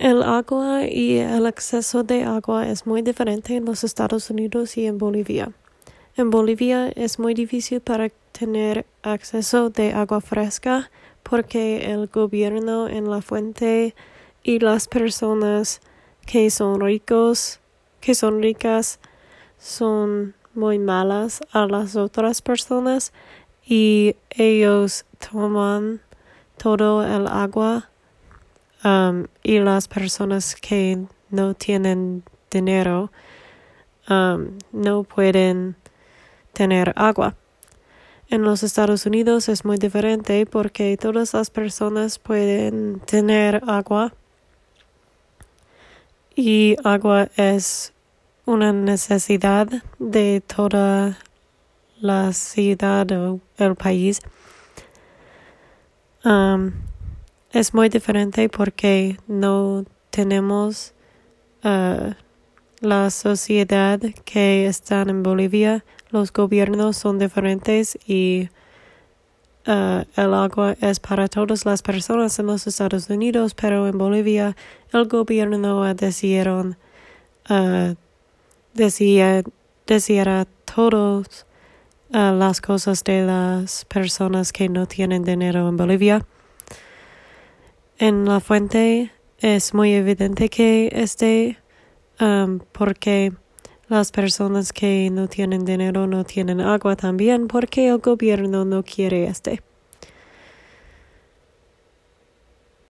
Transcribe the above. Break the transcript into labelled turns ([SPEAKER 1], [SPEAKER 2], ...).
[SPEAKER 1] El agua y el acceso de agua es muy diferente en los Estados Unidos y en Bolivia. En Bolivia es muy difícil para tener acceso de agua fresca porque el gobierno en la fuente y las personas que son ricos, que son ricas, son muy malas a las otras personas y ellos toman todo el agua um, y las personas que no tienen dinero um, no pueden tener agua. En los Estados Unidos es muy diferente porque todas las personas pueden tener agua y agua es una necesidad de toda la ciudad o el país. Um, es muy diferente porque no tenemos uh, la sociedad que está en Bolivia. Los gobiernos son diferentes y uh, el agua es para todas las personas en los Estados Unidos, pero en Bolivia el gobierno decidieron uh, decía, decía todas las cosas de las personas que no tienen dinero en Bolivia. En la fuente es muy evidente que esté um, porque las personas que no tienen dinero no tienen agua también porque el gobierno no quiere este.